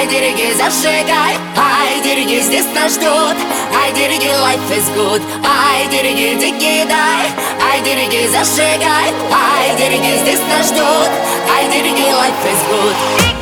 Ай, береги, зажигай. Ай, дереги здесь нас ждут. Ай, дереги life is good. Ай, дереги дикий дай, Ай, береги, зажигай. Ай, дереги здесь нас ждут. Ай, дереги life is good.